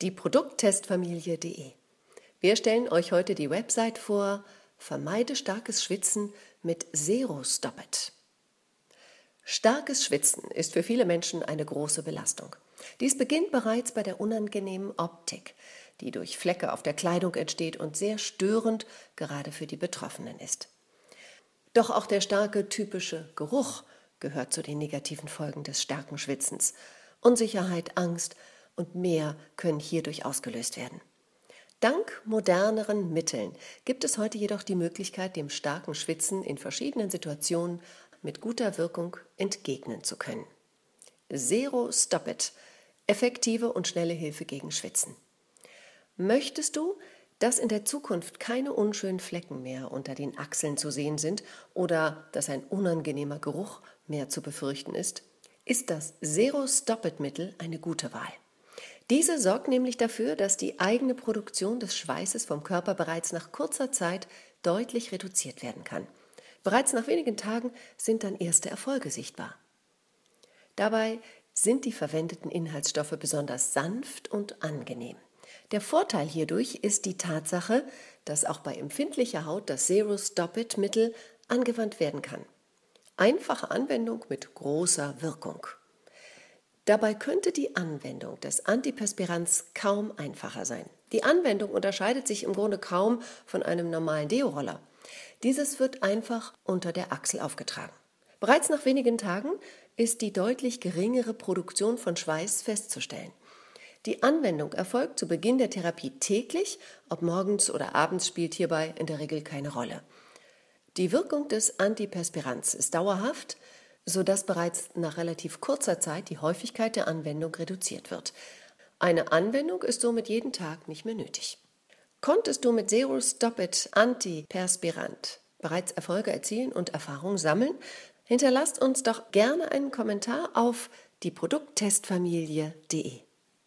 die Produkttestfamilie.de. Wir stellen euch heute die Website vor Vermeide starkes Schwitzen mit Zero Stop It. Starkes Schwitzen ist für viele Menschen eine große Belastung. Dies beginnt bereits bei der unangenehmen Optik, die durch Flecke auf der Kleidung entsteht und sehr störend gerade für die Betroffenen ist. Doch auch der starke typische Geruch gehört zu den negativen Folgen des starken Schwitzens. Unsicherheit, Angst und mehr können hierdurch ausgelöst werden. Dank moderneren Mitteln gibt es heute jedoch die Möglichkeit, dem starken Schwitzen in verschiedenen Situationen mit guter Wirkung entgegnen zu können. Zero Stop It. Effektive und schnelle Hilfe gegen Schwitzen. Möchtest du, dass in der Zukunft keine unschönen Flecken mehr unter den Achseln zu sehen sind oder dass ein unangenehmer Geruch mehr zu befürchten ist, ist das Zero Stop It Mittel eine gute Wahl. Diese sorgt nämlich dafür, dass die eigene Produktion des Schweißes vom Körper bereits nach kurzer Zeit deutlich reduziert werden kann. Bereits nach wenigen Tagen sind dann erste Erfolge sichtbar. Dabei sind die verwendeten Inhaltsstoffe besonders sanft und angenehm. Der Vorteil hierdurch ist die Tatsache, dass auch bei empfindlicher Haut das Zero Stop It Mittel angewandt werden kann. Einfache Anwendung mit großer Wirkung. Dabei könnte die Anwendung des Antiperspirants kaum einfacher sein. Die Anwendung unterscheidet sich im Grunde kaum von einem normalen Deo-Roller. Dieses wird einfach unter der Achsel aufgetragen. Bereits nach wenigen Tagen ist die deutlich geringere Produktion von Schweiß festzustellen. Die Anwendung erfolgt zu Beginn der Therapie täglich, ob morgens oder abends spielt hierbei in der Regel keine Rolle. Die Wirkung des Antiperspirants ist dauerhaft, sodass bereits nach relativ kurzer Zeit die Häufigkeit der Anwendung reduziert wird. Eine Anwendung ist somit jeden Tag nicht mehr nötig. Konntest du mit Zero Stop It Antiperspirant bereits Erfolge erzielen und Erfahrungen sammeln? Hinterlasst uns doch gerne einen Kommentar auf die Produkttestfamilie.de.